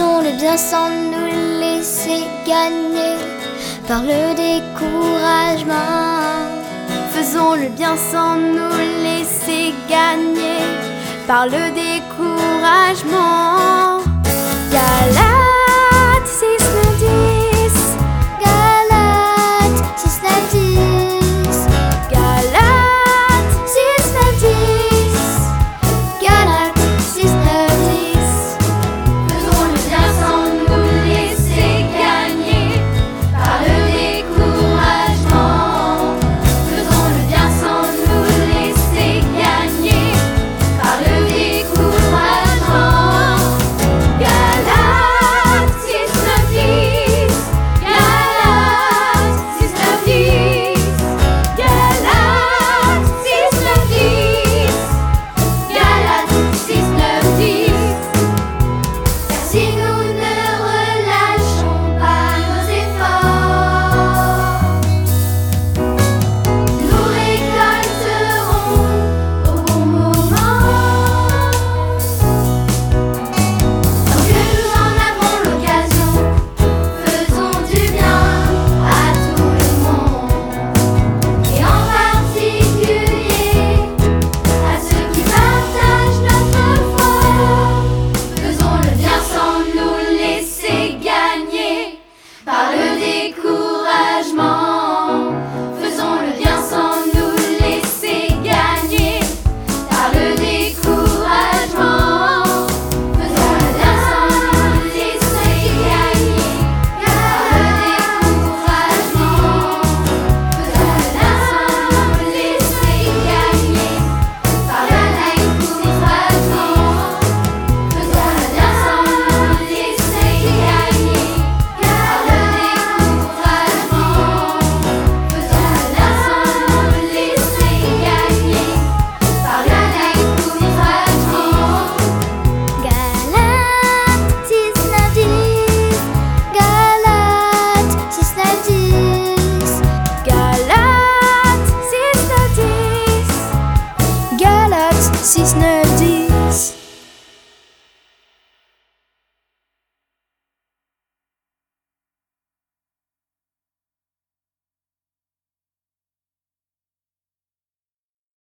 le bien sans nous laisser gagner par le découragement. Faisons le bien sans nous laisser gagner par le découragement. She's nervous.